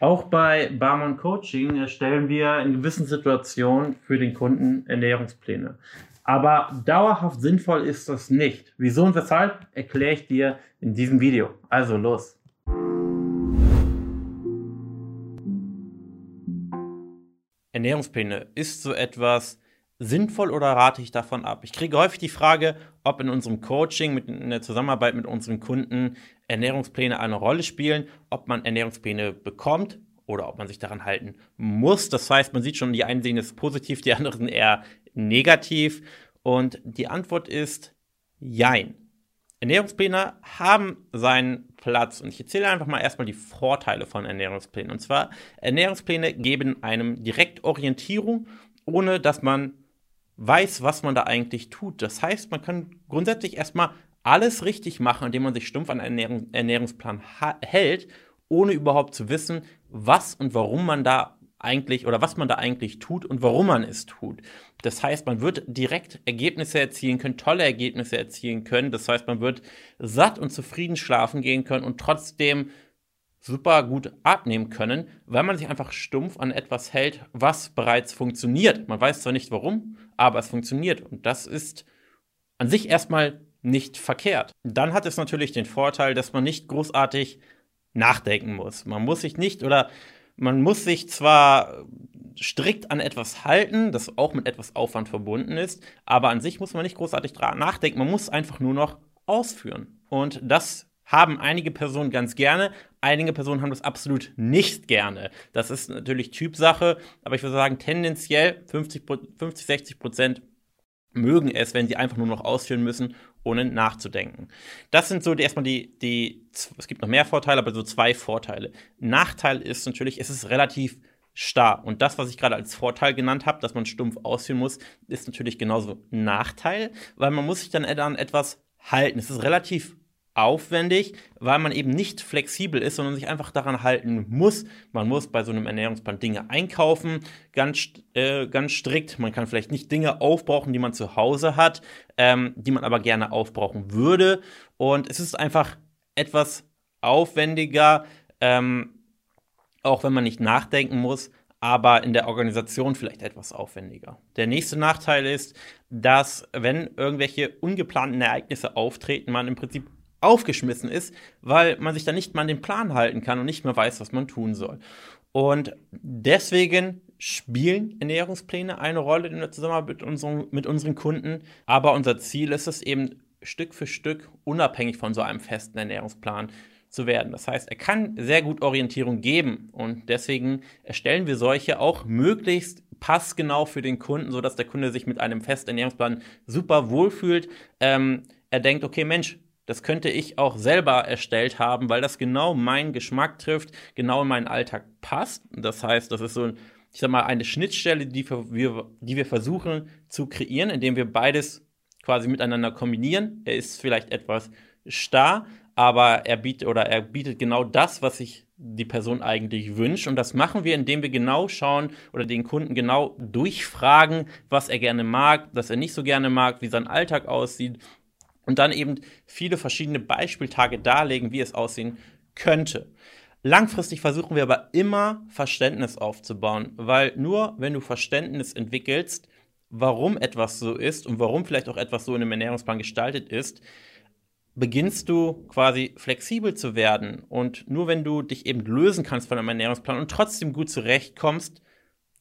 Auch bei Barmon Coaching erstellen wir in gewissen Situationen für den Kunden Ernährungspläne. Aber dauerhaft sinnvoll ist das nicht. Wieso und weshalb erkläre ich dir in diesem Video. Also los. Ernährungspläne ist so etwas sinnvoll oder rate ich davon ab? Ich kriege häufig die Frage, ob in unserem Coaching, mit, in der Zusammenarbeit mit unseren Kunden Ernährungspläne eine Rolle spielen, ob man Ernährungspläne bekommt oder ob man sich daran halten muss. Das heißt, man sieht schon, die einen sehen es positiv, die anderen eher negativ. Und die Antwort ist Jein. Ernährungspläne haben seinen Platz und ich erzähle einfach mal erstmal die Vorteile von Ernährungsplänen. Und zwar, Ernährungspläne geben einem direkt Orientierung, ohne dass man weiß, was man da eigentlich tut. Das heißt, man kann grundsätzlich erstmal alles richtig machen, indem man sich stumpf an einen Ernährung, Ernährungsplan hält, ohne überhaupt zu wissen, was und warum man da eigentlich oder was man da eigentlich tut und warum man es tut. Das heißt, man wird direkt Ergebnisse erzielen können, tolle Ergebnisse erzielen können. Das heißt, man wird satt und zufrieden schlafen gehen können und trotzdem super gut abnehmen können, weil man sich einfach stumpf an etwas hält, was bereits funktioniert. Man weiß zwar nicht warum, aber es funktioniert. Und das ist an sich erstmal nicht verkehrt. Dann hat es natürlich den Vorteil, dass man nicht großartig nachdenken muss. Man muss sich nicht oder man muss sich zwar strikt an etwas halten, das auch mit etwas Aufwand verbunden ist, aber an sich muss man nicht großartig nachdenken, man muss einfach nur noch ausführen. Und das haben einige Personen ganz gerne, einige Personen haben das absolut nicht gerne. Das ist natürlich Typsache, aber ich würde sagen, tendenziell 50, 50 60 Prozent mögen es, wenn sie einfach nur noch ausführen müssen, ohne nachzudenken. Das sind so erstmal die, die, es gibt noch mehr Vorteile, aber so zwei Vorteile. Nachteil ist natürlich, es ist relativ starr. Und das, was ich gerade als Vorteil genannt habe, dass man stumpf ausführen muss, ist natürlich genauso Nachteil, weil man muss sich dann an etwas halten. Es ist relativ aufwendig, weil man eben nicht flexibel ist, sondern sich einfach daran halten muss. Man muss bei so einem Ernährungsplan Dinge einkaufen, ganz, äh, ganz strikt. Man kann vielleicht nicht Dinge aufbrauchen, die man zu Hause hat, ähm, die man aber gerne aufbrauchen würde. Und es ist einfach etwas aufwendiger, ähm, auch wenn man nicht nachdenken muss, aber in der Organisation vielleicht etwas aufwendiger. Der nächste Nachteil ist, dass wenn irgendwelche ungeplanten Ereignisse auftreten, man im Prinzip aufgeschmissen ist, weil man sich dann nicht mal an den Plan halten kann und nicht mehr weiß, was man tun soll. Und deswegen spielen Ernährungspläne eine Rolle in der Zusammenarbeit mit unseren, mit unseren Kunden. Aber unser Ziel ist es eben, Stück für Stück unabhängig von so einem festen Ernährungsplan zu werden. Das heißt, er kann sehr gut Orientierung geben und deswegen erstellen wir solche auch möglichst passgenau für den Kunden, sodass der Kunde sich mit einem festen Ernährungsplan super wohlfühlt. Ähm, er denkt, okay, Mensch, das könnte ich auch selber erstellt haben, weil das genau meinen Geschmack trifft, genau in meinen Alltag passt. Das heißt, das ist so, ich sag mal, eine Schnittstelle, die wir, die wir versuchen zu kreieren, indem wir beides quasi miteinander kombinieren. Er ist vielleicht etwas starr, aber er bietet oder er bietet genau das, was sich die Person eigentlich wünscht. Und das machen wir, indem wir genau schauen oder den Kunden genau durchfragen, was er gerne mag, was er nicht so gerne mag, wie sein Alltag aussieht und dann eben viele verschiedene Beispieltage darlegen, wie es aussehen könnte. Langfristig versuchen wir aber immer Verständnis aufzubauen, weil nur wenn du Verständnis entwickelst, warum etwas so ist und warum vielleicht auch etwas so in einem Ernährungsplan gestaltet ist, beginnst du quasi flexibel zu werden. Und nur wenn du dich eben lösen kannst von einem Ernährungsplan und trotzdem gut zurechtkommst,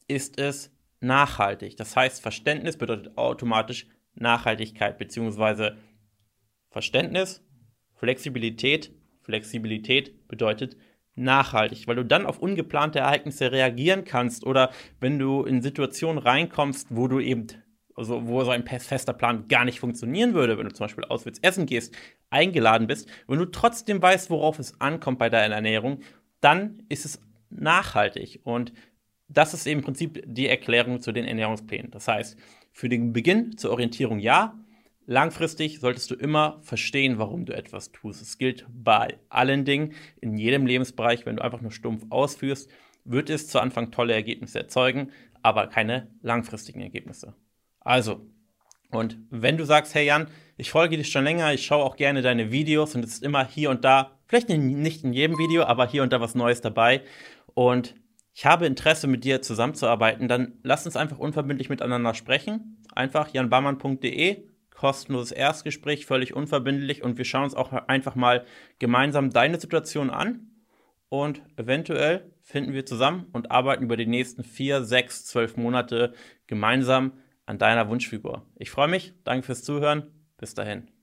ist es nachhaltig. Das heißt, Verständnis bedeutet automatisch Nachhaltigkeit, beziehungsweise Verständnis, Flexibilität. Flexibilität bedeutet nachhaltig, weil du dann auf ungeplante Ereignisse reagieren kannst oder wenn du in Situationen reinkommst, wo du eben, also wo so ein fester Plan gar nicht funktionieren würde, wenn du zum Beispiel auswärts essen gehst, eingeladen bist, wenn du trotzdem weißt, worauf es ankommt bei deiner Ernährung, dann ist es nachhaltig und das ist im Prinzip die Erklärung zu den Ernährungsplänen. Das heißt, für den Beginn zur Orientierung ja, Langfristig solltest du immer verstehen, warum du etwas tust. Es gilt bei allen Dingen, in jedem Lebensbereich. Wenn du einfach nur stumpf ausführst, wird es zu Anfang tolle Ergebnisse erzeugen, aber keine langfristigen Ergebnisse. Also, und wenn du sagst, hey Jan, ich folge dir schon länger, ich schaue auch gerne deine Videos und es ist immer hier und da, vielleicht nicht in jedem Video, aber hier und da was Neues dabei. und ich habe Interesse, mit dir zusammenzuarbeiten, dann lass uns einfach unverbindlich miteinander sprechen. Einfach janbarmann.de, kostenloses Erstgespräch, völlig unverbindlich und wir schauen uns auch einfach mal gemeinsam deine Situation an und eventuell finden wir zusammen und arbeiten über die nächsten vier, sechs, zwölf Monate gemeinsam an deiner Wunschfigur. Ich freue mich, danke fürs Zuhören, bis dahin.